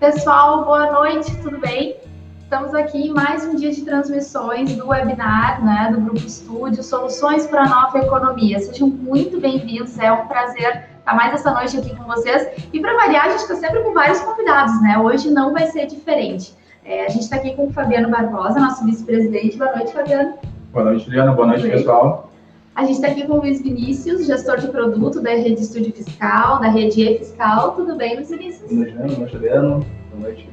Pessoal, boa noite, tudo bem? Estamos aqui em mais um dia de transmissões do webinar, né, do Grupo Estúdio, Soluções para a Nova Economia. Sejam muito bem-vindos, é um prazer estar mais essa noite aqui com vocês. E para variar, a gente está sempre com vários convidados, né? Hoje não vai ser diferente. É, a gente está aqui com o Fabiano Barbosa, nosso vice-presidente. Boa noite, Fabiano. Boa noite, Juliana. Boa noite, pessoal. A gente está aqui com o Luiz Vinícius, gestor de produto da Rede Estúdio Fiscal, da Rede E-Fiscal. Tudo bem, Luiz Vinícius? Boa noite, Juliana. Boa noite.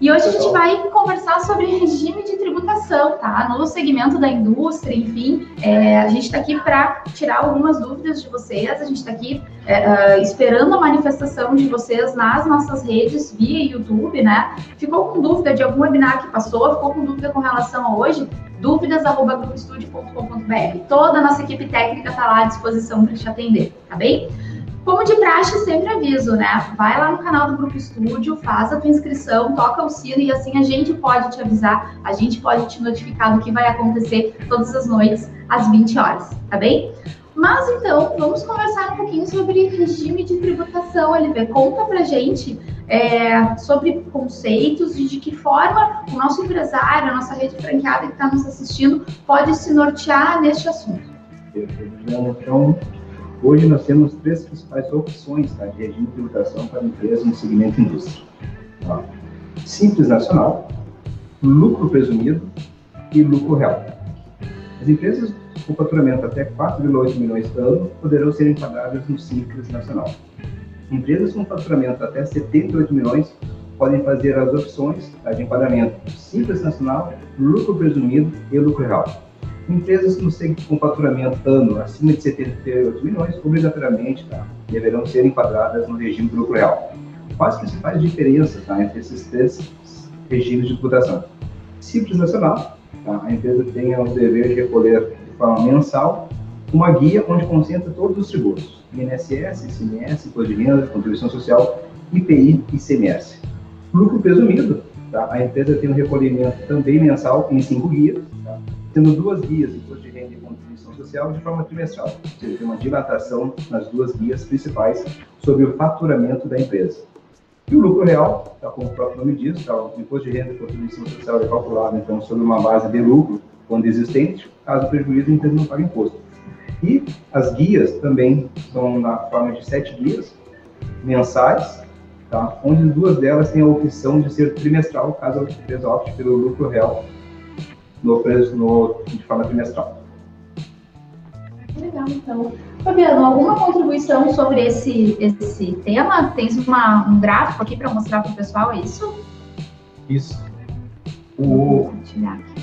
E hoje a gente vai conversar sobre regime de tributação, tá? No segmento da indústria, enfim, é, a gente está aqui para tirar algumas dúvidas de vocês, a gente está aqui é, uh, esperando a manifestação de vocês nas nossas redes via YouTube, né? Ficou com dúvida de algum webinar que passou, ficou com dúvida com relação a hoje? dúvidas@grupoestudio.com.br. Toda a nossa equipe técnica está lá à disposição para te atender, tá bem? Como de praxe, sempre aviso, né? Vai lá no canal do Grupo Estúdio, faz a tua inscrição, toca o sino e assim a gente pode te avisar, a gente pode te notificar do que vai acontecer todas as noites às 20 horas, tá bem? Mas então, vamos conversar um pouquinho sobre regime de tributação, LV. Conta pra gente é, sobre conceitos e de que forma o nosso empresário, a nossa rede franqueada que está nos assistindo pode se nortear neste assunto. Então, Hoje nós temos três principais opções tá, de regime de tributação para empresas no segmento indústria. Tá? Simples nacional, lucro presumido e lucro real. As empresas com faturamento até 4,8 milhões por ano poderão ser enquadradas no Simples Nacional. Empresas com faturamento até 78 milhões podem fazer as opções tá, de enquadramento Simples Nacional, lucro presumido e lucro real. Empresas que com faturamento ano acima de 78 milhões, obrigatoriamente, tá, deverão ser enquadradas no regime do lucro real. Quais as principais diferenças tá, entre esses três regimes de tributação? Simples nacional, tá, a empresa tem o dever de recolher de forma mensal uma guia onde concentra todos os tributos, INSS, ICMS, Imposto de Renda, Contribuição Social, IPI e ICMS. Lucro presumido, tá, a empresa tem um recolhimento também mensal em cinco guias, tá, tendo duas guias, imposto de renda e contribuição social, de forma trimestral, ou seja, tem uma dilatação nas duas guias principais sobre o faturamento da empresa. E o lucro real, tá, como o próprio nome diz, tá, o imposto de renda e contribuição social é calculado então sobre uma base de lucro quando existente, caso prejuízo, a empresa não paga imposto. E as guias também são na forma de sete guias mensais, tá, onde duas delas têm a opção de ser trimestral, caso a empresa opte pelo lucro real no preço no, de forma trimestral. Legal, então. Fabiano, alguma contribuição sobre esse, esse tema? Tens uma, um gráfico aqui para mostrar para o pessoal, é isso? Isso. O,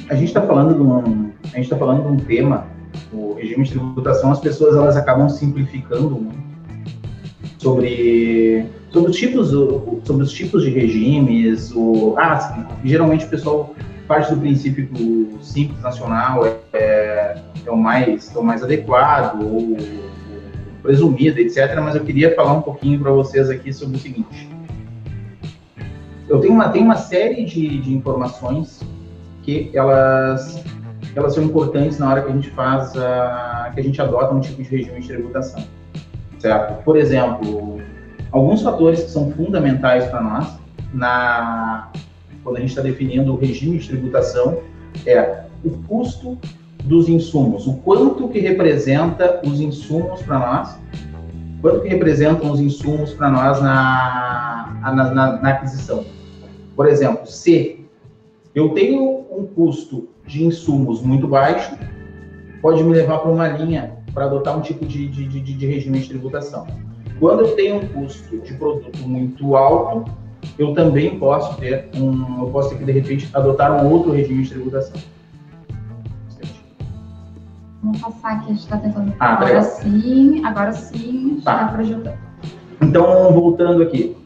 a gente está falando de um, a gente está falando de um tema, o regime de tributação, as pessoas elas acabam simplificando muito sobre sobre os tipos sobre os tipos de regimes, o ah, geralmente o pessoal parte do princípio simples nacional é, é, é o, mais, é o mais adequado, ou, presumido, etc. Mas eu queria falar um pouquinho para vocês aqui sobre o seguinte. Eu tenho uma, tenho uma série de, de informações que elas, elas são importantes na hora que a gente faz, a, que a gente adota um tipo de regime de tributação, certo? Por exemplo, alguns fatores que são fundamentais para nós na quando a gente está definindo o regime de tributação, é o custo dos insumos, o quanto que representa os insumos para nós, quanto que representam os insumos para nós na, na, na, na aquisição. Por exemplo, se eu tenho um custo de insumos muito baixo, pode me levar para uma linha para adotar um tipo de, de, de, de regime de tributação. Quando eu tenho um custo de produto muito alto, eu também posso ter um, eu posso ter que de repente adotar um outro regime de tributação. Vamos passar aqui, a gente está tentando. Ah, agora legal. sim, agora sim, tá. para ajudar. Então, voltando aqui,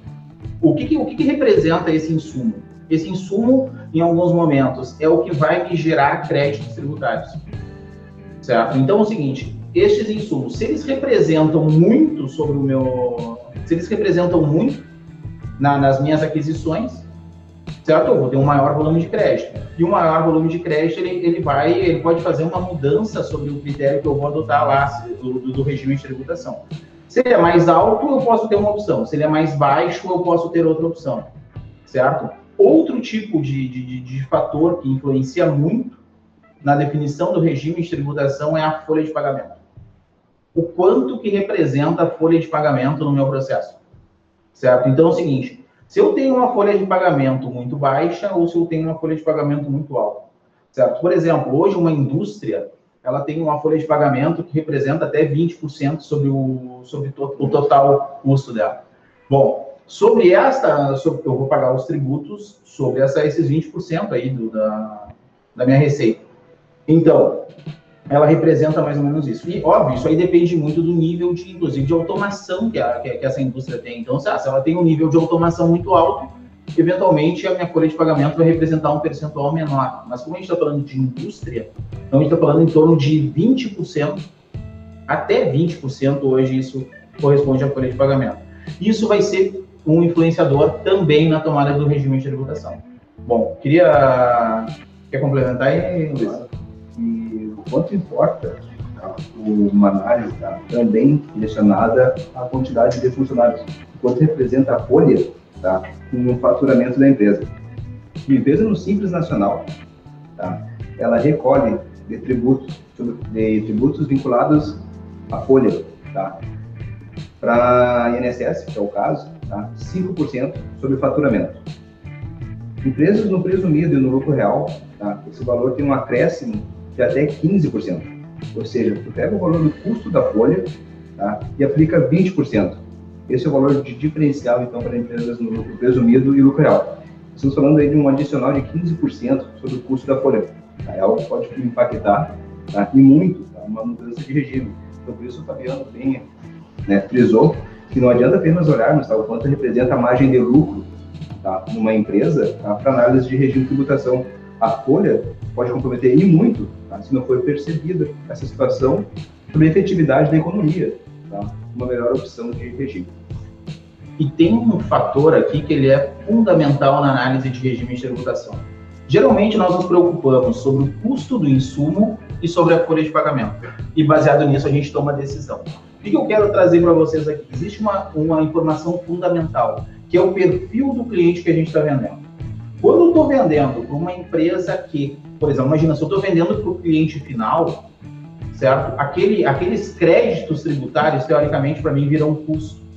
o que, que o que, que, representa esse insumo? Esse insumo, em alguns momentos, é o que vai me gerar créditos tributários. Certo? Então, é o seguinte, estes insumos, se eles representam muito sobre o meu. Se eles representam muito na, nas minhas aquisições, certo? Eu vou ter um maior volume de crédito. E um maior volume de crédito, ele, ele vai, ele pode fazer uma mudança sobre o critério que eu vou adotar lá do, do, do regime de tributação. Se ele é mais alto, eu posso ter uma opção. Se ele é mais baixo, eu posso ter outra opção. certo? Outro tipo de, de, de fator que influencia muito na definição do regime de tributação é a folha de pagamento. O quanto que representa a folha de pagamento no meu processo, certo? Então é o seguinte, se eu tenho uma folha de pagamento muito baixa ou se eu tenho uma folha de pagamento muito alta, certo? Por exemplo, hoje uma indústria, ela tem uma folha de pagamento que representa até 20% sobre o, sobre o total custo dela. Bom, sobre esta, sobre, eu vou pagar os tributos sobre essa, esses 20% aí do, da, da minha receita. Então, ela representa mais ou menos isso. E, óbvio, isso aí depende muito do nível de, inclusive, de automação que, a, que, que essa indústria tem. Então, se, se ela tem um nível de automação muito alto, eventualmente a minha folha de pagamento vai representar um percentual menor. Mas como a gente está falando de indústria, então a gente está falando em torno de 20%, até 20% hoje isso corresponde à folha de pagamento. Isso vai ser um influenciador também na tomada do regime de tributação. Bom, queria... Quer complementar aí, Luiz? Quanto importa tá, uma análise tá, também direcionada à quantidade de funcionários. Quanto representa a folha tá? no faturamento da empresa. Uma empresa no Simples Nacional, tá? ela recolhe de tributos, de tributos vinculados à folha, tá? para a INSS, que é o caso, tá? 5% sobre faturamento. Empresas no presumido e no lucro real, tá? esse valor tem um acréscimo de até 15%. Ou seja, tu pega o valor do custo da folha tá? e aplica 20%. Esse é o valor de diferencial, então, para empresas no lucro presumido e lucro real. Estamos falando aí de um adicional de 15% sobre o custo da folha. Tá? É algo que pode impactar tá? e muito tá? uma mudança de regime. Então, por isso o Fabiano bem né, frisou que não adianta apenas olharmos tá, o quanto representa a margem de lucro tá, numa empresa tá, para análise de regime de tributação. A folha pode comprometer e muito tá, se não for percebida essa situação sobre a efetividade da economia, tá, uma melhor opção de regime. E tem um fator aqui que ele é fundamental na análise de regime de tributação. Geralmente nós nos preocupamos sobre o custo do insumo e sobre a folha de pagamento. E baseado nisso a gente toma a decisão. O que eu quero trazer para vocês aqui? Existe uma, uma informação fundamental, que é o perfil do cliente que a gente está vendendo. Quando eu estou vendendo para uma empresa que, por exemplo, imagina, se eu estou vendendo para o cliente final, certo? Aquele, aqueles créditos tributários, teoricamente, para mim, viram um custo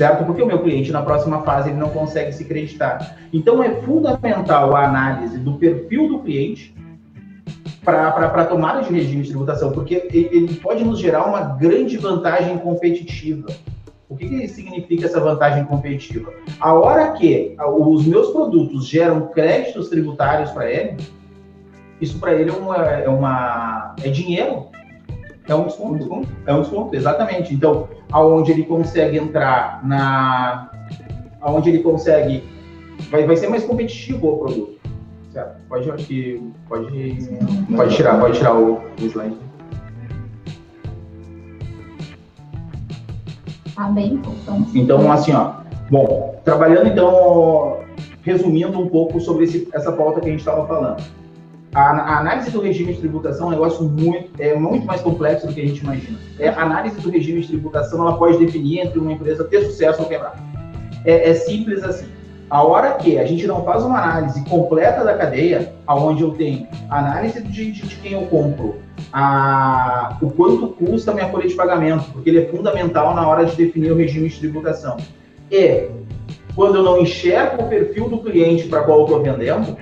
certo? Porque o meu cliente na próxima fase ele não consegue se creditar. Então é fundamental a análise do perfil do cliente para a tomada de regime de tributação, porque ele pode nos gerar uma grande vantagem competitiva. O que, que significa essa vantagem competitiva? A hora que os meus produtos geram créditos tributários para ele, isso para ele é uma, é uma é dinheiro é um desconto. É um desconto, exatamente. Então, aonde ele consegue entrar na. aonde ele consegue. Vai, vai ser mais competitivo o produto. Certo? Pode, acho que. Pode, pode tirar, pode tirar o, o slide. Tá bem, então. Então, assim, ó. Bom, trabalhando então, resumindo um pouco sobre esse, essa pauta que a gente estava falando a, análise do regime de tributação é um negócio muito, é muito mais complexo do que a gente imagina. É, a análise do regime de tributação ela pode definir entre uma empresa ter sucesso ou quebrar. É, é, simples assim. A hora que a gente não faz uma análise completa da cadeia, aonde eu tenho análise de, de, de quem eu compro, a, o quanto custa a minha folha de pagamento, porque ele é fundamental na hora de definir o regime de tributação. E quando eu não enxergo o perfil do cliente para qual eu estou vendendo,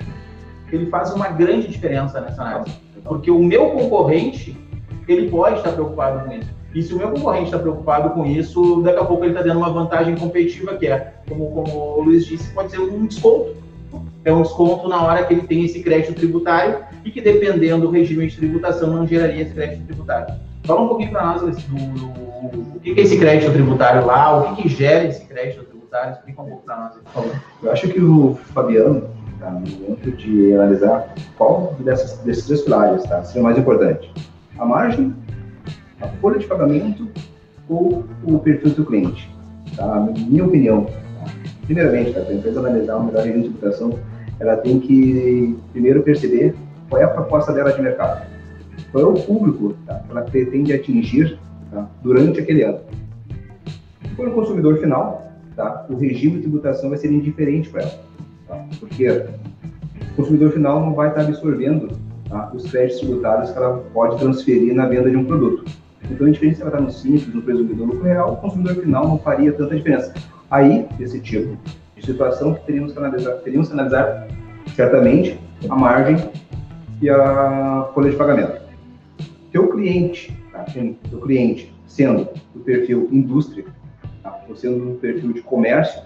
ele faz uma grande diferença nessa análise. Porque o meu concorrente, ele pode estar preocupado com isso. E se o meu concorrente está preocupado com isso, daqui a pouco ele está dando uma vantagem competitiva, que é, como, como o Luiz disse, pode ser um desconto. É um desconto na hora que ele tem esse crédito tributário e que, dependendo do regime de tributação, não geraria esse crédito tributário. Fala um pouquinho para nós, Luiz, do, do, o que é esse crédito tributário lá, o que, que gera esse crédito tributário, explica um pouco para nós, por favor. Eu acho que o Fabiano tá? no momento de analisar qual dessas, desses três pilares tá? seria o mais importante. A margem, a folha de pagamento ou o perfil do cliente. Tá? Minha opinião, tá? primeiramente, tá? para a empresa analisar uma melhor identificação, ela tem que primeiro perceber qual é a proposta dela de mercado. Qual é o público tá? que ela pretende atingir tá? durante aquele ano. Se for um consumidor final, tá, o regime de tributação vai ser indiferente para ela. Tá? Porque o consumidor final não vai estar absorvendo tá, os créditos tributários que ela pode transferir na venda de um produto. Então, a diferença ela está no simples, no presumido lucro real, o consumidor final não faria tanta diferença. Aí, esse tipo de situação que teríamos que analisar, teríamos que analisar certamente a margem e a folha de pagamento. Teu cliente, tá? teu cliente sendo do perfil indústria, tá? ou sendo do perfil de comércio,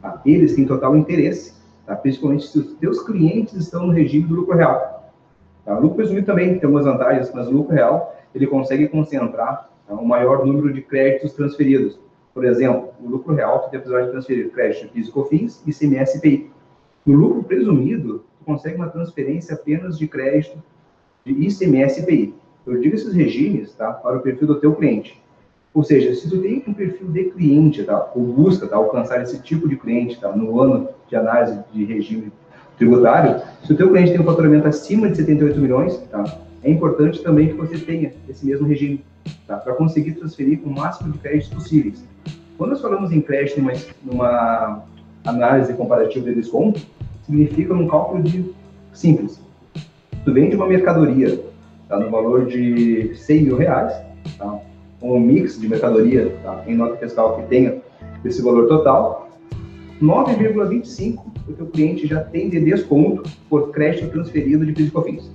tá? eles têm total interesse, tá? principalmente se os teus clientes estão no regime do lucro real. Tá? O lucro presumido também tem algumas vantagens, mas o lucro real ele consegue concentrar tá? um maior número de créditos transferidos. Por exemplo, o lucro real tu tem a possibilidade de transferir crédito físico fins e CMS PI. No lucro presumido, tu consegue uma transferência apenas de crédito de ICMS PI. Eu digo esses regimes tá, para o perfil do teu cliente. Ou seja, se tu tem um perfil de cliente, tá, ou busca tá, alcançar esse tipo de cliente tá, no ano de análise de regime tributário, se o teu cliente tem um faturamento acima de 78 milhões, tá, é importante também que você tenha esse mesmo regime, tá, para conseguir transferir o máximo de créditos possíveis. Quando nós falamos em crédito numa, numa análise comparativa de desconto, significa um cálculo de simples. Tu vende uma mercadoria tá, no valor de 100 mil reais, tá, um mix de mercadoria tá, em nota fiscal que tenha esse valor total, 9,25 o teu cliente já tem de desconto por crédito transferido de PIS e COFINS.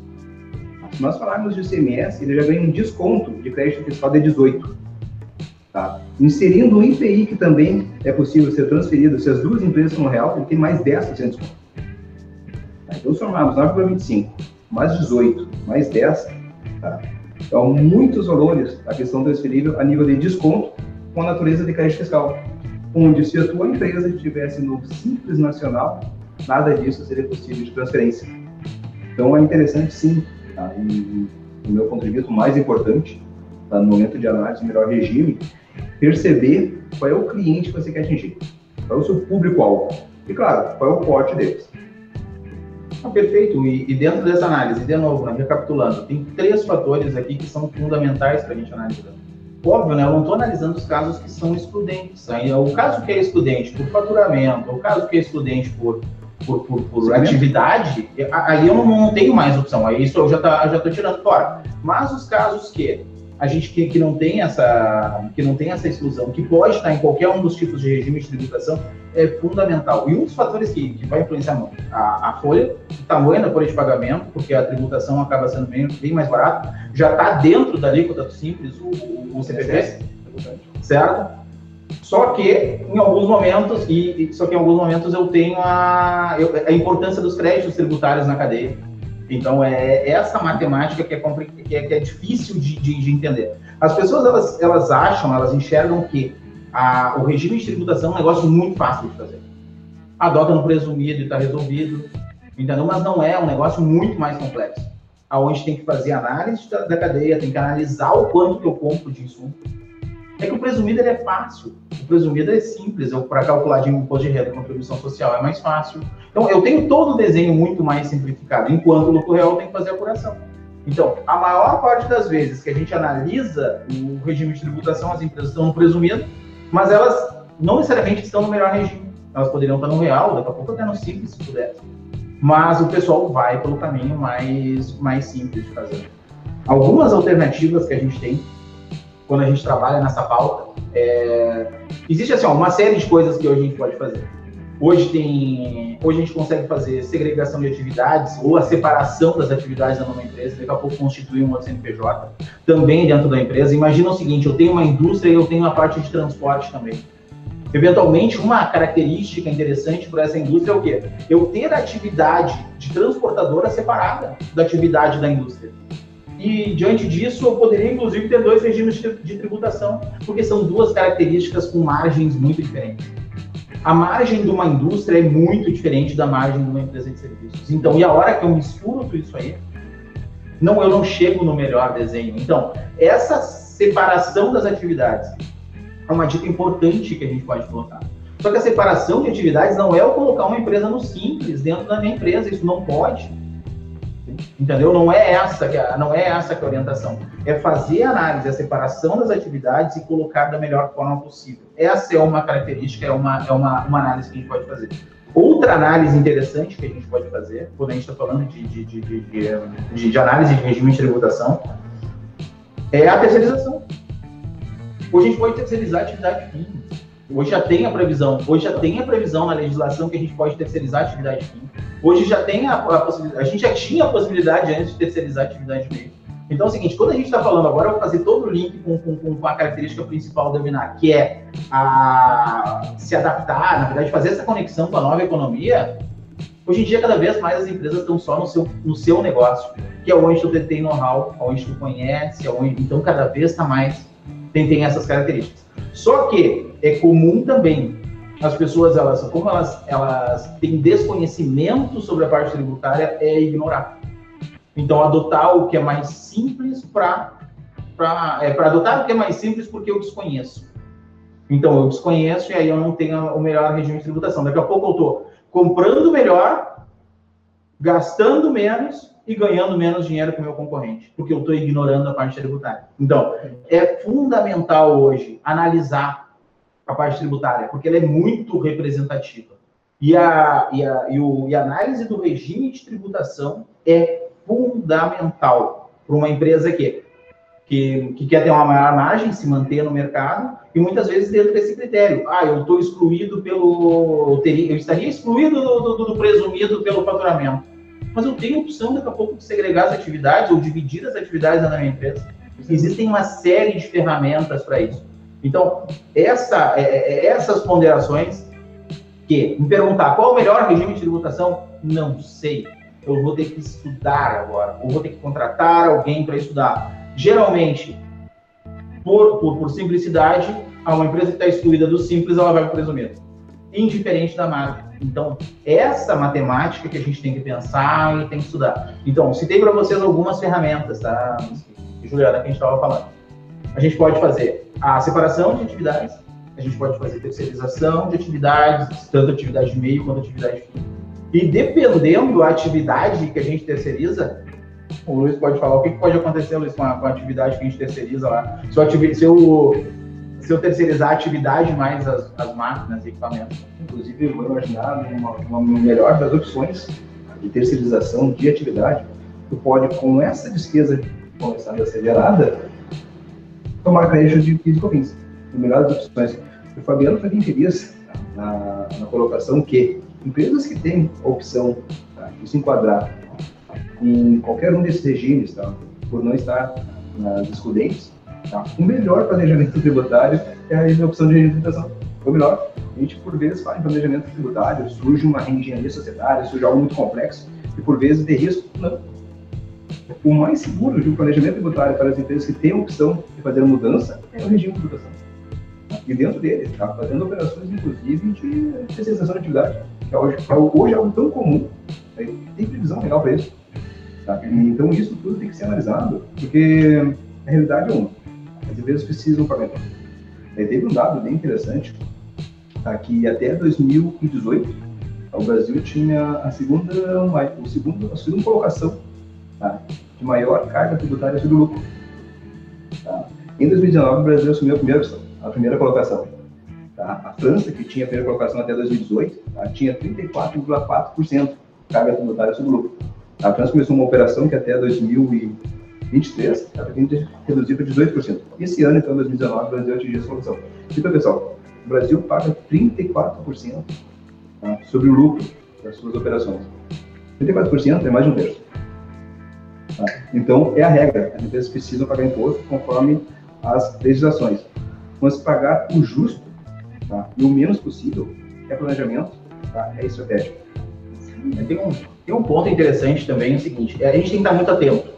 Se nós falarmos de ICMS, ele já ganha um desconto de crédito fiscal de 18. Tá? Inserindo o IPI, que também é possível ser transferido, se as duas empresas são real, ele tem mais 10% de desconto. Tá? Então, somarmos 9,25 mais 18 mais 10, tá? Então, muitos valores a questão transferível a nível de desconto com a natureza de crédito fiscal. Onde, se a tua empresa estivesse no Simples Nacional, nada disso seria possível de transferência. Então, é interessante, sim, tá? e, o meu contributo mais importante tá? no momento de análise do melhor regime, perceber qual é o cliente que você quer atingir, qual é o seu público-alvo. E, claro, qual é o porte deles. Ah, perfeito. E, e, dentro dessa análise, de novo, né, recapitulando, tem três fatores aqui que são fundamentais para a gente analisar. Óbvio, né, eu não estou analisando os casos que são excludentes. Aí, o caso que é excludente por faturamento, o caso que é excludente por, por, por, por atividade, aí eu não, não, tenho mais opção. Aí isso eu já tá, já estou tirando fora. Mas os casos que a gente que, que, não tem essa que não tem essa exclusão, que pode estar em qualquer um dos tipos de regime de tributação, é fundamental. E um dos fatores que, que vai influenciar a, a folha, o tamanho da folha de pagamento, porque a tributação acaba sendo bem, bem mais barata, já está dentro da alíquota simples, o, o, o certo? Só que em alguns momentos, e, só que em alguns momentos eu tenho a, eu, a importância dos créditos tributários na cadeia. Então é essa matemática que é, que é, que é difícil de, de, de, entender. As pessoas elas, elas acham, elas enxergam que a, o regime de tributação é um negócio muito fácil de fazer. Adota no presumido e está resolvido, entendeu? Mas não é, é um negócio muito mais complexo. Aonde tem que fazer análise da, da cadeia, tem que analisar o quanto que eu compro de insumo. É que o presumido ele é fácil. O presumido é simples. Eu para calcular de imposto de renda, contribuição social é mais fácil. Então eu tenho todo o desenho muito mais simplificado, enquanto o lucro real tem que fazer a apuração. Então, a maior parte das vezes que a gente analisa o regime de tributação, as empresas estão no presumido, mas elas não necessariamente estão no melhor regime. Elas poderiam estar no real, daqui a pouco até no simples, se puder. Mas o pessoal vai pelo caminho mais, mais simples de fazer. Algumas alternativas que a gente tem quando a gente trabalha nessa pauta, é... existe assim, ó, uma série de coisas que hoje a gente pode fazer. Hoje tem, hoje a gente consegue fazer segregação de atividades ou a separação das atividades da numa empresa, daqui a pouco constituir um outro CNPJ também dentro da empresa. Imagina o seguinte, eu tenho uma indústria e eu tenho uma parte de transporte também. Eventualmente, uma característica interessante para essa indústria é o quê? Eu ter a atividade de transportadora separada da atividade da indústria. E diante disso, eu poderia inclusive ter dois regimes de tributação, porque são duas características com margens muito diferentes a margem de uma indústria é muito diferente da margem de uma empresa de serviços. Então, e a hora que eu misturo tudo isso aí, não, eu não chego no melhor desenho. Então, essa separação das atividades é uma dica importante que a gente pode colocar. Só que a separação de atividades não é eu colocar uma empresa no simples dentro da minha empresa, isso não pode. Entendeu? Não é essa que é, não é essa que é a orientação. É fazer a análise, a separação das atividades e colocar da melhor forma possível. Essa é uma característica, é uma, é uma, uma análise que a gente pode fazer. Outra análise interessante que a gente pode fazer, quando a gente está falando de, de, de, de, de análise de regime de tributação, é a terceirização. Hoje a gente pode terceirizar a atividade fim. Hoje já tem a previsão, hoje já tem a previsão na legislação que a gente pode terceirizar a atividade fim. Hoje já tem a, a possibilidade, a gente já tinha a possibilidade antes de terceirizar a atividade meio. Então é o seguinte, quando a gente está falando agora, eu vou fazer todo o link com, com, com a característica principal do webinar, que é a, se adaptar, na verdade, fazer essa conexão com a nova economia. Hoje em dia, cada vez mais as empresas estão só no seu, no seu negócio, que é onde tu tem know-how, onde tu conhece, onde, então cada vez está mais, tem, tem essas características. Só que é comum também as pessoas, elas, como elas, elas têm desconhecimento sobre a parte tributária, é ignorar. Então, adotar o que é mais simples para é, adotar o que é mais simples porque eu desconheço. Então, eu desconheço e aí eu não tenho o melhor regime de tributação. Daqui a pouco eu estou comprando melhor, gastando menos e ganhando menos dinheiro que o meu concorrente, porque eu estou ignorando a parte tributária. Então, é fundamental hoje analisar a parte tributária, porque ela é muito representativa. E a, e a, e o, e a análise do regime de tributação é fundamental para uma empresa que, que, que, quer ter uma maior margem, se manter no mercado, e muitas vezes dentro desse critério. Ah, eu estou excluído pelo. Eu, teria, eu estaria excluído do, do, do, presumido pelo faturamento. Mas eu tenho opção daqui a pouco de segregar as atividades ou dividir as atividades na minha empresa. Existem uma série de ferramentas para isso. Então, essa, é, é, é essas ponderações que me perguntar qual o melhor regime de tributação, não sei eu vou ter que estudar agora, ou vou ter que contratar alguém para estudar. Geralmente, por, por, por simplicidade, a uma empresa que está excluída do simples, ela vai para o presumido, indiferente da marca. Então, essa matemática que a gente tem que pensar e tem que estudar. Então, citei para vocês algumas ferramentas, tá, Juliana, que a gente estava falando. A gente pode fazer a separação de atividades, a gente pode fazer terceirização de atividades, tanto atividade de meio quanto atividade fim e dependendo da atividade que a gente terceiriza, o Luiz pode falar o que, pode acontecer, Luiz, com a, com a atividade que a gente terceiriza lá. Se eu, se eu, se eu terceirizar a atividade mais as, as máquinas e equipamentos. Inclusive, eu vou imaginar uma, uma melhor das opções de terceirização de atividade, tu pode, com essa despesa começando a ser gerada, tomar crédito de PIS e COFINS. Melhores opções. O Fabiano foi quem feliz na, na colocação que Empresas que têm a opção tá, de se enquadrar em qualquer um desses regimes, tá, por não estar nas excludentes, tá, o melhor planejamento tributário é a opção de regime de tributação. Ou melhor, a gente por vezes fala em planejamento tributário, surge uma reengenharia societária, surge algo muito complexo, e por vezes tem risco. Não. O mais seguro de um planejamento tributário para as empresas que têm a opção de fazer a mudança é o regime de tributação. E dentro dele, está fazendo operações, inclusive, de especialização de atividade que hoje, hoje é algo tão comum, né? tem previsão legal para isso. Tá? então isso tudo tem que ser analisado, porque a realidade é uma. As empresas precisam pagar imposto. teve um dado bem interessante, tá? que até 2018 tá? o Brasil tinha a segunda, o segundo, a segunda colocação tá? de maior carga tributária sobre o lucro. Tá? Em 2019 o Brasil assumiu a primeira, a primeira colocação. Tá? A França, que tinha a primeira colocação até 2018, tá? tinha 34,4% carga tributária sobre o lucro. A França começou uma operação que até 2023 ela pretende reduzir para 18%. Esse ano, então, 2019, o Brasil atingiu essa solução. Então, pessoal, o Brasil paga 34% tá? sobre o lucro das suas operações. 34% é mais de um terço. Então, é a regra. As empresas precisam pagar imposto conforme as legislações. Vamos pagar o justo Tá? E o menos possível é planejamento, tá? é estratégico. Tem um, tem um ponto interessante também, é o seguinte, é, a gente tem que estar muito atento.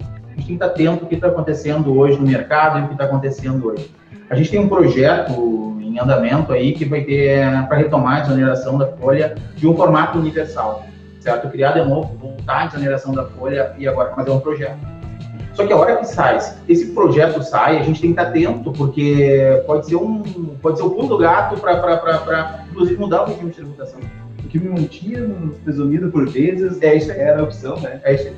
A gente tem que estar atento ao que está acontecendo hoje no mercado e o que está acontecendo hoje. A gente tem um projeto em andamento aí que vai ter para retomar a desoneração da folha de um formato universal, certo? Criar de novo, voltar a desoneração da folha e agora fazer um projeto. Só que a hora que sai, esse projeto sai, a gente tem que estar atento, porque pode ser um, pode ser o pulo do gato para, inclusive, mudar o regime de tributação. O que me mantinha presumido por vezes é isso, era a opção, né? É isso.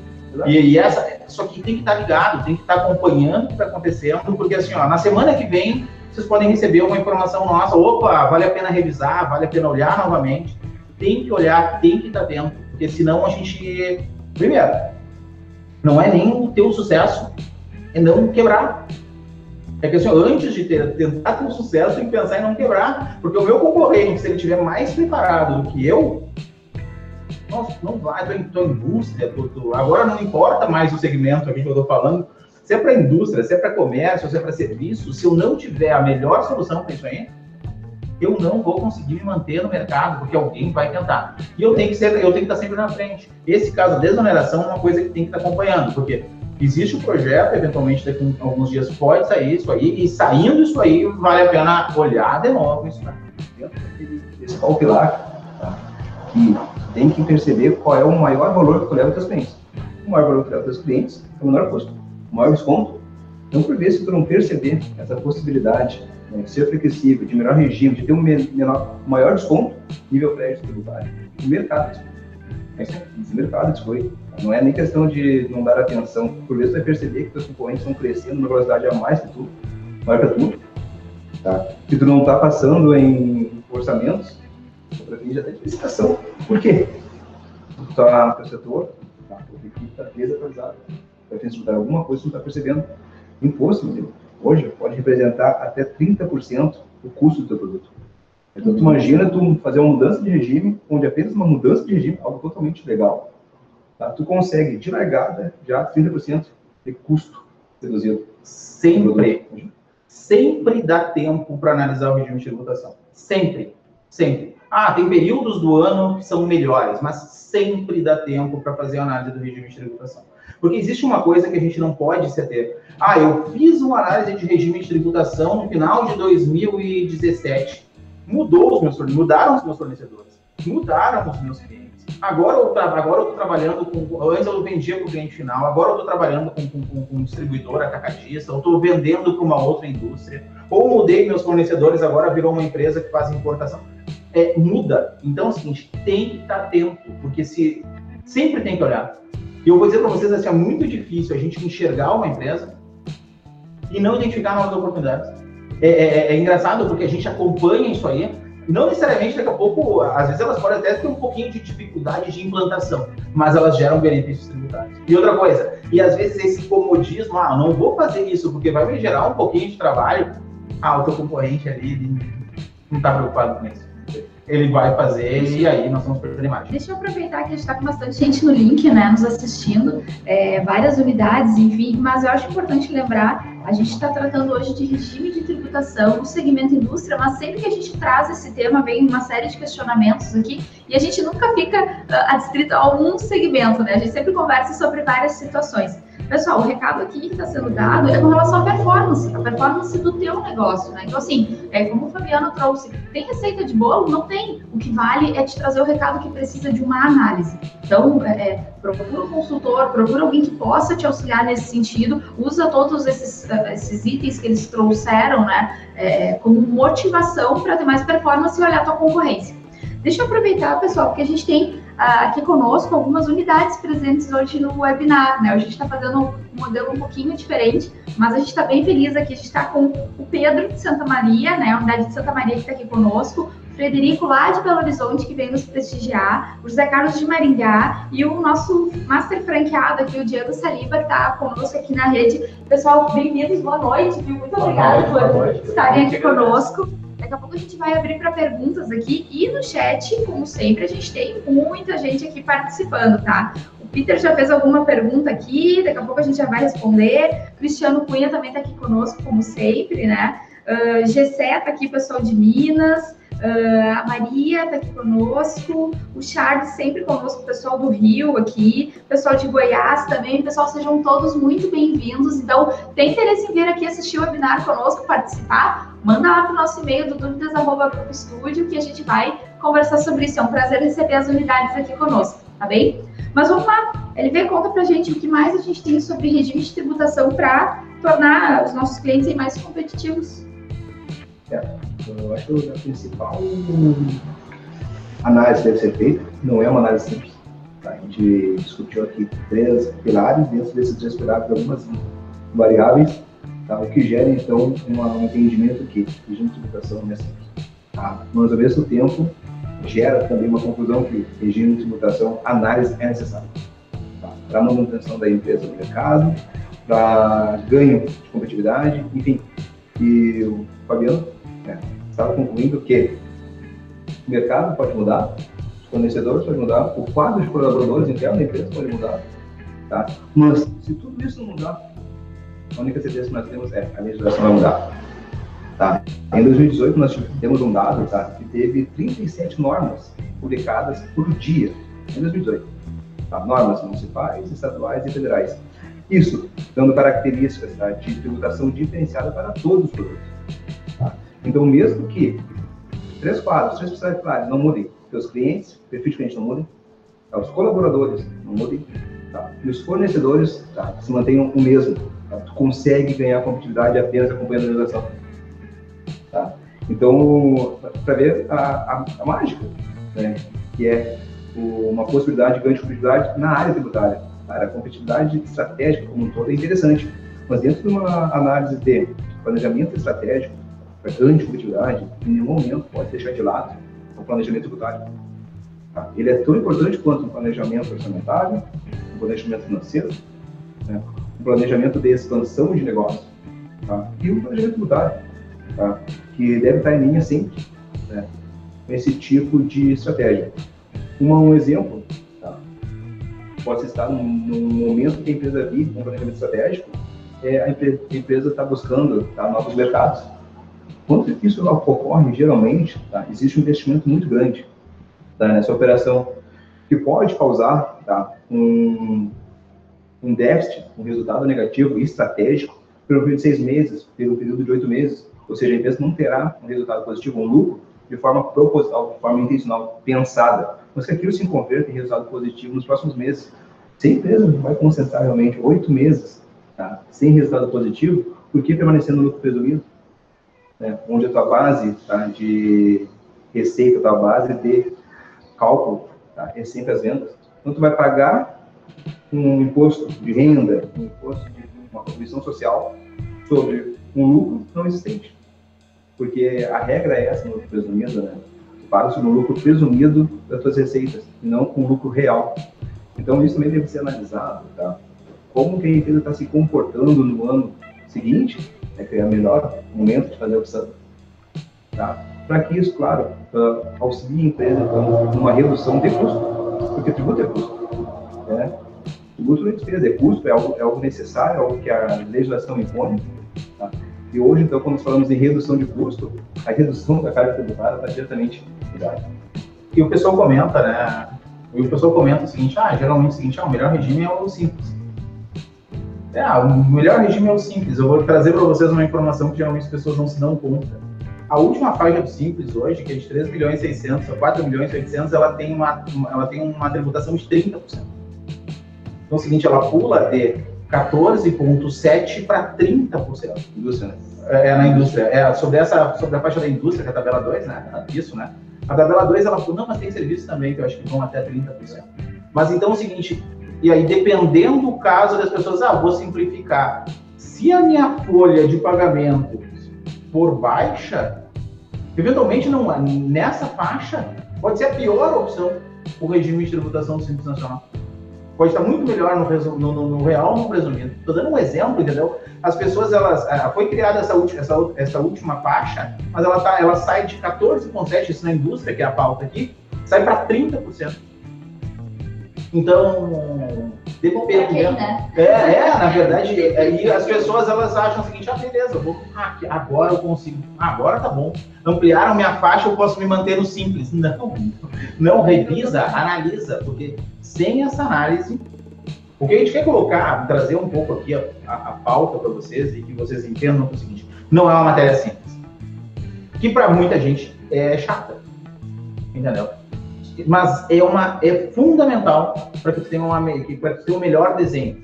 E, e, essa, só que tem que estar ligado, tem que estar acompanhando o que está acontecendo, porque assim, ó, na semana que vem vocês podem receber uma informação nossa, opa, vale a pena revisar, vale a pena olhar novamente. Tem que olhar, tem que estar dentro, porque senão a gente. Primeiro, não é nem o teu sucesso, é não quebrar. É que assim, antes de ter, tentar ter um sucesso, tem que pensar em não quebrar. Porque o meu concorrente, se ele estiver mais preparado do que eu, nossa, não vai, tô em indústria, tô, tô, agora não importa mais o segmento aqui que eu estou falando, se é para indústria, se é para comércio, se é para serviço, se eu não tiver a melhor solução para isso aí, eu não vou conseguir me manter no mercado, porque alguém vai tentar. E eu tenho que ser, eu tenho que estar sempre na frente. Esse caso, a desoneração é uma coisa que tem que estar acompanhando, porque existe o um projeto, eventualmente daqui a alguns dias pode sair isso aí, e saindo isso aí, vale a pena olhar de novo isso. Esse qual pilar, tá? que tem que perceber qual é o maior valor que tu leva aos clientes. O maior valor que tu leva aos clientes é o menor custo, o maior desconto. Então, por vezes, se tu não perceber essa possibilidade né, ser flexível, de melhor regime, de ter um menor, maior desconto, nível prédio tributário, o mercado é esse mercado foi. Não é nem questão de não dar atenção. Por vezes, vai perceber que teus concorrentes estão crescendo numa velocidade a mais que tu, maior que tu, tá? que tu não está passando em orçamentos, para mim já tem licitação. Por quê? Está no setor, tá, equipe está desatualizada. Vai ter que alguma coisa que não está percebendo. Imposto, meu Deus, hoje pode representar até 30% o custo do teu produto. Então, tu imagina tu fazer uma mudança de regime, onde apenas uma mudança de regime, algo totalmente legal, tá? tu consegue, de largada, já 30% de custo reduzido. Sempre, sempre dá tempo para analisar o regime de tributação. Sempre, sempre. Ah, tem períodos do ano que são melhores, mas sempre dá tempo para fazer a análise do regime de tributação. Porque existe uma coisa que a gente não pode se ater. Ah, eu fiz uma análise de regime de tributação no final de 2017 mudou os meus mudaram os meus fornecedores, mudaram os meus clientes. Agora eu estou trabalhando com, antes eu vendia para o cliente final, agora eu estou trabalhando com, com, com, um distribuidor atacadista, eu estou vendendo para uma outra indústria, ou mudei meus fornecedores, agora virou uma empresa que faz importação. É, muda. Então é o seguinte, tem que estar atento, porque se sempre tem que olhar. E eu vou dizer para vocês assim, é muito difícil a gente enxergar uma empresa e não identificar novas oportunidades. É, é, é, engraçado porque a gente acompanha isso aí, não necessariamente daqui a pouco, às vezes elas podem até ter um pouquinho de dificuldade de implantação, mas elas geram benefícios tributários. E outra coisa, e às vezes esse comodismo, ah, não vou fazer isso porque vai me gerar um pouquinho de trabalho, ah, o teu concorrente ali não está preocupado com isso ele vai fazer e aí nós vamos perder imagem. Deixa eu aproveitar que a gente está com bastante gente no link, né, nos assistindo, é, várias unidades, enfim, mas eu acho importante lembrar, a gente está tratando hoje de regime de tributação no segmento indústria, mas sempre que a gente traz esse tema, vem uma série de questionamentos aqui, e a gente nunca fica uh, adstrito a um segmento, né, a gente sempre conversa sobre várias situações. Pessoal, o recado aqui que está sendo dado é com relação à performance, a performance do teu negócio, né? Então, assim, é, como o Fabiano trouxe, tem receita de bolo? Não tem. O que vale é te trazer o recado que precisa de uma análise. Então, é, é procura um consultor, procura alguém que possa te auxiliar nesse sentido, usa todos esses, é, esses itens que eles trouxeram, né, é, como motivação para ter mais performance e olhar a tua concorrência. Deixa eu aproveitar, pessoal, porque a gente tem aqui conosco algumas unidades presentes hoje no webinar, né? A gente está fazendo um modelo um pouquinho diferente, mas a gente está bem feliz aqui. A gente está com o Pedro de Santa Maria, né? A unidade de Santa Maria que está aqui conosco, o Frederico lá de Belo Horizonte que vem nos prestigiar, o José Carlos de Maringá e o nosso master franqueado aqui, o Diego Saliba, que está conosco aqui na rede. Pessoal, bem-vindos, boa noite, viu? Muito obrigada por estarem aqui conosco. Daqui a pouco a gente vai abrir para perguntas aqui e no chat, como sempre, a gente tem muita gente aqui participando, tá? O Peter já fez alguma pergunta aqui, daqui a pouco a gente já vai responder. Cristiano Cunha também está aqui conosco, como sempre, né? Uh, Gessé está aqui, pessoal de Minas. Uh, a Maria está aqui conosco, o Charles sempre conosco, o pessoal do Rio aqui, o pessoal de Goiás também, pessoal, sejam todos muito bem-vindos. Então, tem interesse em vir aqui assistir o webinar conosco, participar? Manda lá para o nosso e-mail do dúvidas.estúdio que a gente vai conversar sobre isso. É um prazer receber as unidades aqui conosco, tá bem? Mas vamos lá, LV conta para a gente o que mais a gente tem sobre regime de tributação para tornar os nossos clientes mais competitivos. É. Eu acho que a principal análise deve ser feita, não é uma análise simples. Tá? A gente discutiu aqui três pilares, dentro desses três pilares, algumas variáveis, tá? o que gera, então, um entendimento que regime de tributação é simples. Tá? Mas, ao mesmo tempo, gera também uma conclusão que regime de tributação, análise é necessário. Tá? Para manutenção da empresa no mercado, para ganho de competitividade, enfim. E o Fabiano né, estava concluindo que o mercado pode mudar, os fornecedores podem mudar, o quadro de colaboradores internos da empresa pode mudar, tá? mas se tudo isso não mudar, a única certeza que nós temos é a legislação vai mudar. Tá? Em 2018, nós temos um dado tá, que teve 37 normas publicadas por dia, em 2018. Tá? Normas municipais, estaduais e federais. Isso dando características tá, de tributação diferenciada para todos os produtos. Tá? Então, mesmo que três quadros, três pilares não mudem, os clientes, perfil de cliente não mudem, tá? os colaboradores não mudem, tá? e os fornecedores tá? se mantenham o mesmo. Tá? Tu consegue ganhar competitividade apenas acompanhando a legislação. Tá? Então, para ver a, a, a mágica, né? que é o, uma possibilidade de ganho de competitividade na área tributária a competitividade estratégica como um todo é interessante, mas dentro de uma análise de planejamento estratégico, para grande competitividade, em nenhum momento pode deixar de lado o planejamento tributário. Tá? Ele é tão importante quanto o planejamento orçamentário, o planejamento financeiro, né? o planejamento de expansão de negócio tá? e o planejamento tributário, tá? que deve estar em linha sempre né? com esse tipo de estratégia. Uma, um exemplo pode estar num, num, momento que a empresa vive um planejamento estratégico, é, a, empresa está buscando tá, novos mercados. Quando isso ocorre, geralmente, tá, existe um investimento muito grande tá, nessa operação, que pode causar tá, um, um déficit, um resultado negativo estratégico pelo período de seis meses, pelo período de oito meses. Ou seja, a empresa não terá um resultado positivo, um lucro, de forma proposital, de forma intencional, pensada mas que aquilo se converta em resultado positivo nos próximos meses. Se a empresa vai concentrar realmente oito meses tá, sem resultado positivo, por que permanecendo no lucro presumido? Né, onde a tua base tá, de receita, a tua base de cálculo tá, é sempre as vendas. Então, tu vai pagar um imposto de renda, um imposto de uma contribuição social sobre um lucro não existente. Porque a regra é essa no lucro presumido, né? paga no lucro presumido das suas receitas, e não com lucro real. Então, isso também deve ser analisado, tá? Como que a empresa está se comportando no ano seguinte, é que é melhor momento de fazer a opção, tá? Para que isso, claro, uh, auxilie a empresa então, numa redução de custo, porque tributo é custo, né? Tributo não é despesa, é custo, é algo, é algo necessário, é algo que a legislação impõe, tá? E hoje, então, quando falamos em redução de custo, a redução da carga tributária está diretamente ligada. E o pessoal comenta, né? E o pessoal comenta o seguinte: ah, geralmente o seguinte, ah, o melhor regime é o simples. É, ah, o melhor regime é o simples. Eu vou trazer para vocês uma informação que geralmente as pessoas não se dão conta. A última faixa do simples hoje, que é de 3 milhões e 600 a 4 milhões e 800, ela tem uma, ela tem uma tributação de 30%. Então é o seguinte, ela pula de 14,7% para 30%. Indústria, né? É, é, na indústria. É, sobre, essa, sobre a faixa da indústria, que é a tabela 2, né? Isso, né? A tabela 2, ela não, mas tem serviços também, que eu acho que vão até 30%. Mas então é o seguinte, e aí dependendo do caso das pessoas, ah, vou simplificar. Se a minha folha de pagamento for baixa, eventualmente não, nessa faixa, pode ser a pior opção o regime de tributação do Simples Nacional pode estar muito melhor no, no, no real ou no presumido. Estou dando um exemplo, entendeu? As pessoas, elas, eh, foi criada essa, essa, essa última faixa, mas ela, tá, ela sai de 14,7%, isso na indústria, que é a pauta aqui, sai para 30%. Então, depende. Né? É, é, na verdade, aí as pessoas elas acham o seguinte, ah, beleza, vou, ah, agora eu consigo, agora tá bom. Ampliaram minha faixa, eu posso me manter no simples. Não, não revisa, analisa, porque sem essa análise, o que a gente quer colocar, trazer um pouco aqui a, a, a pauta para vocês e que vocês entendam é o seguinte, não é uma matéria simples, que para muita gente é chata, entendeu? Mas é uma é fundamental para que você tenha uma para tenha um melhor desenho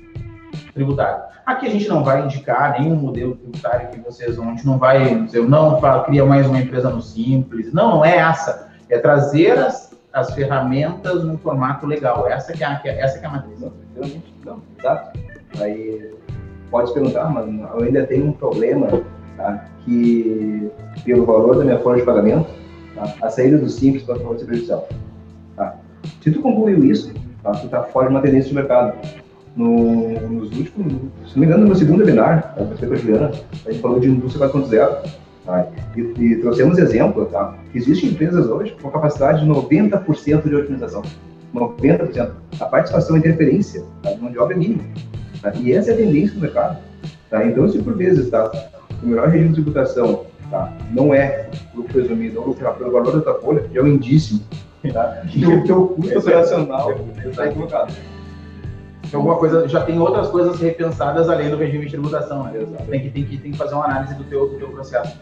tributário. Aqui a gente não vai indicar nenhum modelo tributário que vocês vão, a gente não vai dizer, não cria mais uma empresa no simples. Não, não é essa. É trazer as, as ferramentas no formato legal. Essa que é a, essa que é a matriz. Não, não, exato. Aí pode perguntar, mas eu ainda tenho um problema, tá? que pelo valor da minha folha de pagamento, tá? a saída do simples para a folha prejudicial. Tá? Se tu concluiu isso, tá? tu está fora de uma tendência de mercado. No, nos últimos, se não me engano, no meu segundo webinar, tá? a Juliana, a gente falou de indústria 4.0, tá? e, e trouxemos exemplo, tá? Existem empresas hoje com capacidade de 90% de otimização. 90%. A participação e interferência tá? de mão de obra é mínima. Tá? E essa é a tendência do mercado. Tá? Então, se por vezes tá, o melhor regime de tributação tá, não é lucro presumido ou lucrar pelo valor da tua folha, é um indício tá, que o teu custo operacional está equivocado. Então, alguma coisa, já tem outras coisas repensadas além do regime de tributação, né? Tem que, tem que, tem que fazer uma análise do teu, do teu processo,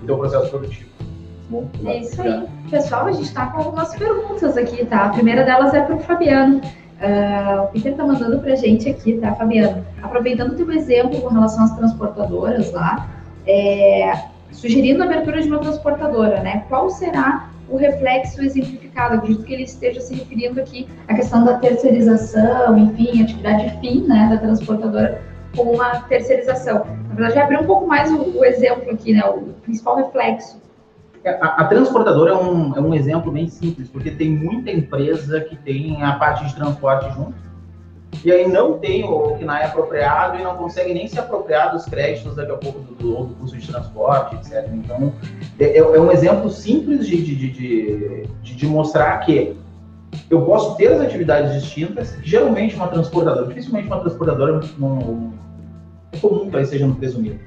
do teu processo produtivo. Bom, é isso aí. Pessoal, a gente está com algumas perguntas aqui, tá? A primeira delas é para o Fabiano. Uh, o Peter está mandando para a gente aqui, tá, Fabiano? Aproveitando o teu exemplo com relação às transportadoras lá, é, sugerindo a abertura de uma transportadora, né? Qual será o reflexo exemplificado? Acredito que ele esteja se referindo aqui à questão da terceirização, enfim, atividade fim, né, da transportadora com uma terceirização. Na verdade, abrir um pouco mais o, o exemplo aqui, né? O principal reflexo é, a, a, transportadora é um, é um exemplo bem simples, porque tem muita empresa que tem a parte de transporte junto, e aí não tem o KNAI apropriado e não consegue nem se apropriar dos créditos daqui a pouco do, do, do custo de transporte, etc. Então, é, é, é um exemplo simples de, de, de, de, de mostrar que eu posso ter as atividades distintas, geralmente uma transportadora, dificilmente uma transportadora não, é comum que ela seja no presumido,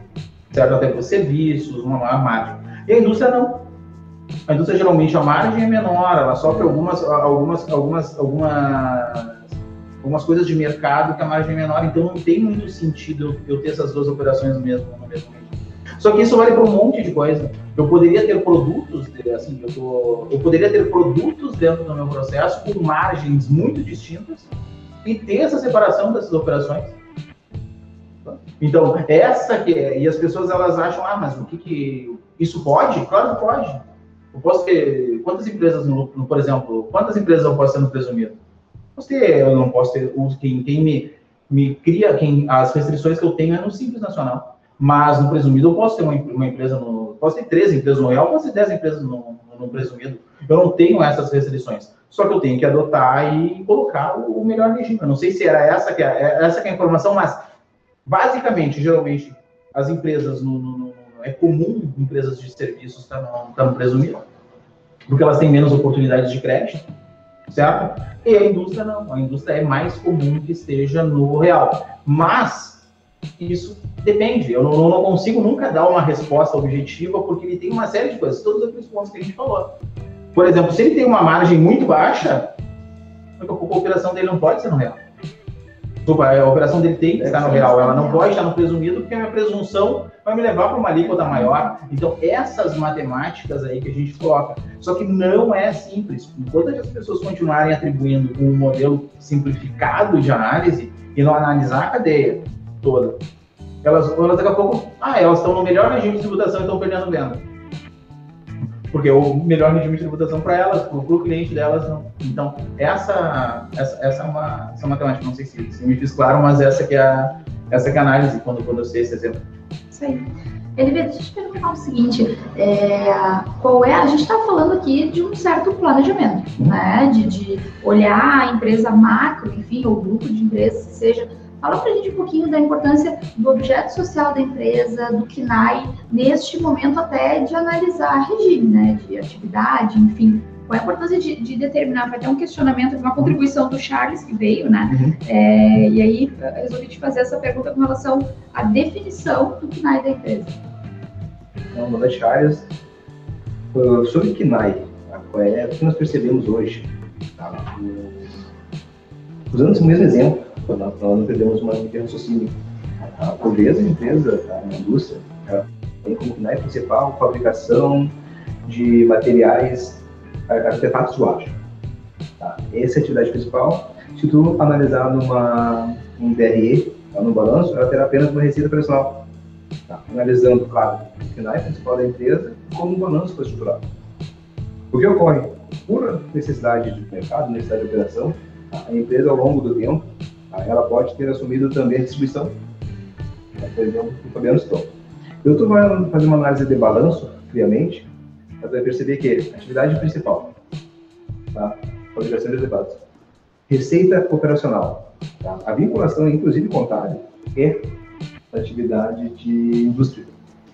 certo? Até por serviços, uma maior margem. E a indústria não. A indústria geralmente a margem é menor, ela sofre algumas, algumas, algumas, algumas, algumas coisas de mercado que a margem é menor, então não tem muito sentido eu ter essas duas operações mesmo, no mesmo Só que isso vale para um monte de coisa. Eu poderia ter produtos, assim, eu, tô, eu poderia ter produtos dentro do meu processo com margens muito distintas e ter essa separação dessas operações. Então, essa que é, e as pessoas elas acham, ah, mas o que que isso pode? Claro que pode. Eu posso ter quantas empresas no, por exemplo, quantas empresas eu posso ter no presumido? Posso ter, eu não posso ter quem, quem me, me cria, quem as restrições que eu tenho é no simples nacional. Mas no presumido eu posso ter uma, uma empresa no, posso ter três empresas no real, posso ter dez empresas no, no, presumido. Eu não tenho essas restrições. Só que eu tenho que adotar e colocar o, melhor regime. Eu não sei se era essa que é, é essa que é a informação, mas basicamente, geralmente, as empresas no, no, é comum empresas de serviços estar no, tá no presumido, porque elas têm menos oportunidades de crédito, certo? E a indústria não, a indústria é mais comum que esteja no real. Mas isso depende, eu não, não consigo nunca dar uma resposta objetiva, porque ele tem uma série de coisas, todos aqueles pontos que a gente falou. Por exemplo, se ele tem uma margem muito baixa, a operação dele não pode ser no real. Desculpa, a operação dele tem que estar no real, ela não pode estar no presumido, porque a minha presunção vai me levar para uma alíquota maior. Então, essas matemáticas aí que a gente coloca. Só que não é simples. Enquanto as pessoas continuarem atribuindo um modelo simplificado de análise e não analisar a cadeia toda, elas, elas daqui a pouco, ah, elas estão no melhor regime de tributação e estão perdendo venda porque o melhor regime de tributação para elas, para o cliente delas não. Então, essa, essa, essa, é uma, essa é matemática, não sei se, se me fiz claro, mas essa que é a, essa que é a análise quando, quando eu sei esse exemplo. Isso aí. Elive, deixa eu te perguntar o seguinte, é, qual é, a gente está falando aqui de um certo planejamento, né, de, de olhar a empresa macro, enfim, ou grupo de empresas, seja Fala para a gente um pouquinho da importância do objeto social da empresa, do KNAI, neste momento até de analisar regime, né, de atividade, enfim. Qual é a importância de, de determinar? Vai ter um questionamento, uma contribuição do Charles que veio, né? Uhum. É, e aí resolvi te fazer essa pergunta com relação à definição do KNAI da empresa. Então, meu nome é Charles. Uh, sobre KNAI, tá? é o que nós percebemos hoje? Tá? Usando esse mesmo exemplo, nós, não perdemos uma linha de raciocínio. A pobreza de empresa, na indústria, tem como né, principal fabricação de materiais, artefatos de aço. Tá? Essa é a atividade principal. Se tu analisar numa, um DRE, tá, no balanço, ela terá apenas uma receita operacional. Tá? Analisando, claro, o final principal da empresa como um balanço estruturado. O que ocorre? por necessidade de mercado, necessidade de operação, a empresa ao longo do tempo, ela pode ter assumido também a distribuição, por exemplo, o Fabiano Stone. Eu estou fazendo uma análise de balanço, friamente, para perceber que a atividade principal, tá? fabricação de derivados, receita operacional, tá? a vinculação, inclusive contábil, é a atividade de indústria.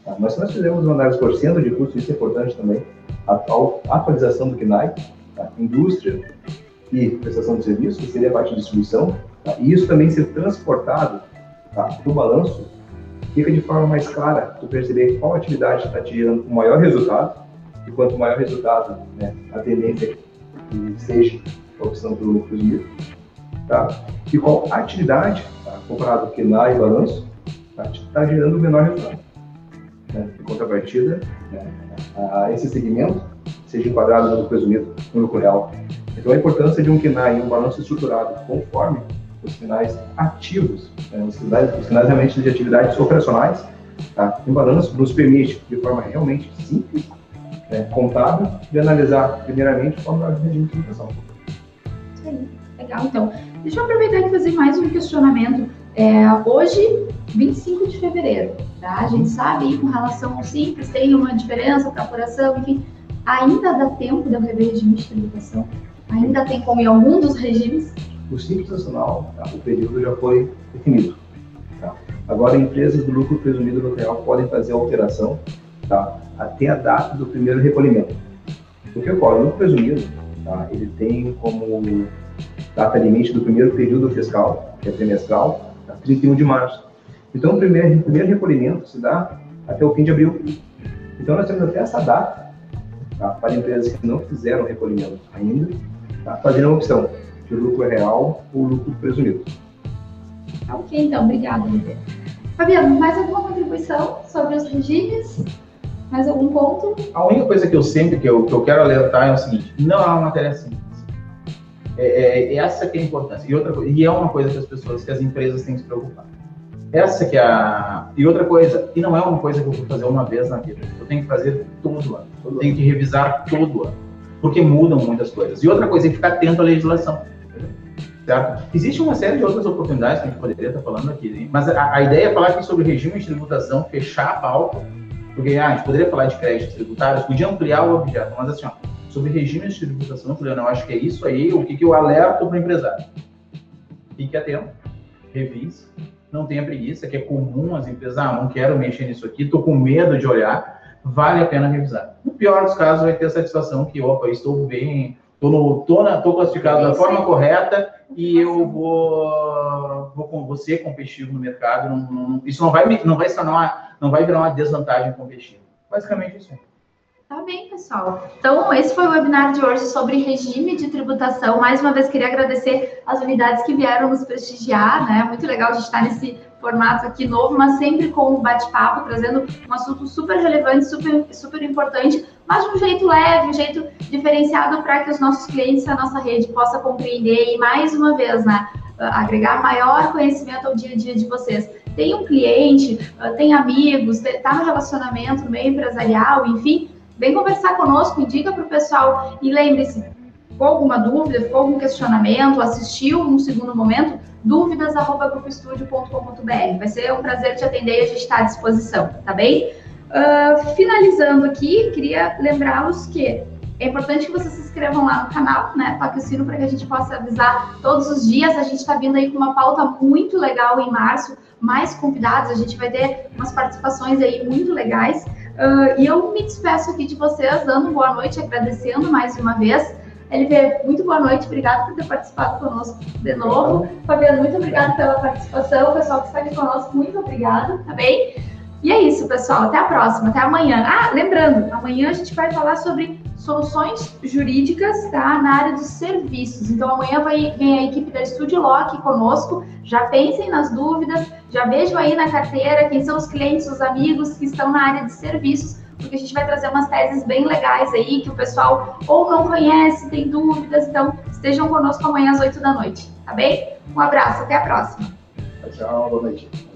Tá? Mas nós fizemos uma análise por cento de custo, isso é importante também, a, a atualização do KNAI, tá? indústria e prestação de serviços, que seria a parte de distribuição, tá? e isso também ser transportado tá? para o balanço, fica de forma mais clara tu perceber qual atividade está te gerando o maior resultado, e quanto maior resultado, né, a tendência é que seja a opção pelo lucro presumido, tá? e qual atividade, tá? comparado com KNAI e balanço, está tá gerando o menor resultado né, em contrapartida né, a esse segmento seja enquadrado no lucro presumido, no lucro real. Então, a importância de um KNAI, um balanço estruturado conforme os finais ativos, né, os, finais, os finais realmente de atividades operacionais, tá? balanço nos permite, de forma realmente simples, né, de analisar, primeiramente, o de regime de tributação. Isso aí, legal. Então, deixa eu aproveitar e fazer mais um questionamento. É, hoje, 25 de fevereiro, tá? A gente sabe, com relação ao simples, tem uma diferença para apuração, enfim, ainda dá tempo de eu rever regime de tributação? Ainda tem como em algum dos regimes? O Simples Nacional, tá? o período já foi definido. Tá? Agora, empresas do lucro presumido real podem fazer alteração tá? até a data do primeiro recolhimento. O que ocorre? O lucro presumido, tá? ele tem como data limite do primeiro período fiscal, que é trimestral, tá? 31 de março. Então, o primeiro, o primeiro recolhimento se dá até o fim de abril. Então, nós temos até essa data tá? para empresas que não fizeram recolhimento ainda, tá? fazendo a opção de lucro real ou lucro presumido. Ok, então, obrigada, Oliveira. Fabiano, mais alguma contribuição sobre os regimes? Mais algum ponto? A única coisa que eu sempre, que eu, que eu quero alertar é o seguinte, não é uma matéria simples. É, é, é essa que é a importância. E, outra, e é uma coisa que as pessoas, que as empresas têm que se preocupar. Essa que é a... E outra coisa, e não é uma coisa que eu vou fazer uma vez na vida. Eu tenho que fazer todo ano. Eu tenho que revisar todo ano. Porque mudam muitas coisas. E outra coisa é ficar atento à legislação. Certo? Existe uma série de outras oportunidades que a gente poderia estar falando aqui, mas a, a ideia é falar aqui sobre regime de tributação, fechar a pauta, porque ah, a gente poderia falar de créditos tributários, podia ampliar o objeto, mas assim, ó, sobre regimes de tributação, Juliana, eu acho que é isso aí, o que, que eu alerto para o empresário. Fique atento, revise, não tenha preguiça, que é comum as empresas, ah, não quero mexer nisso aqui, estou com medo de olhar, vale a pena revisar. No pior dos casos, vai ter a satisfação que, opa, estou bem, estou tô, tô, tô classificado da forma correta e eu vou, vou, vou ser competitivo no mercado. Não, não, isso não vai, não vai, uma, não vai virar uma desvantagem competitiva. Basicamente isso. Tá bem, pessoal. Então, esse foi o webinar de hoje sobre regime de tributação. Mais uma vez, queria agradecer as unidades que vieram nos prestigiar, né? Muito legal a gente estar nesse formato aqui novo, mas sempre com um bate-papo, trazendo um assunto super relevante, super, super importante, mas de um jeito leve, um jeito diferenciado para que os nossos clientes, a nossa rede, possa compreender e, mais uma vez, né? agregar maior conhecimento ao dia a dia de vocês. Tem um cliente, tem amigos, está no relacionamento, meio empresarial, enfim, Vem conversar conosco, indica para o pessoal e lembre-se, ficou alguma dúvida, ficou algum questionamento, assistiu num segundo momento, dúvidas@grupoestudio.com.br. Vai ser um prazer te atender e a gente está à disposição, tá bem? Uh, finalizando aqui, queria lembrá-los que é importante que vocês se inscrevam lá no canal, né? Toque o sino para que a gente possa avisar todos os dias. A gente está vindo aí com uma pauta muito legal em março, mais convidados, a gente vai ter umas participações aí muito legais. Uh, e eu me despeço aqui de vocês, dando boa noite, agradecendo mais uma vez. LV, muito boa noite, obrigado por ter participado conosco de novo. Fabiano, muito obrigado pela participação. O pessoal que está aqui conosco, muito obrigado, tá bem? E é isso, pessoal. Até a próxima, até amanhã. Ah, lembrando, amanhã a gente vai falar sobre soluções jurídicas tá, na área dos serviços. Então, amanhã vai, vem a equipe da Studio aqui conosco. Já pensem nas dúvidas, já vejam aí na carteira quem são os clientes, os amigos que estão na área de serviços, porque a gente vai trazer umas teses bem legais aí que o pessoal ou não conhece, tem dúvidas. Então, estejam conosco amanhã às 8 da noite, tá bem? Um abraço, até a próxima. Tchau, boa noite.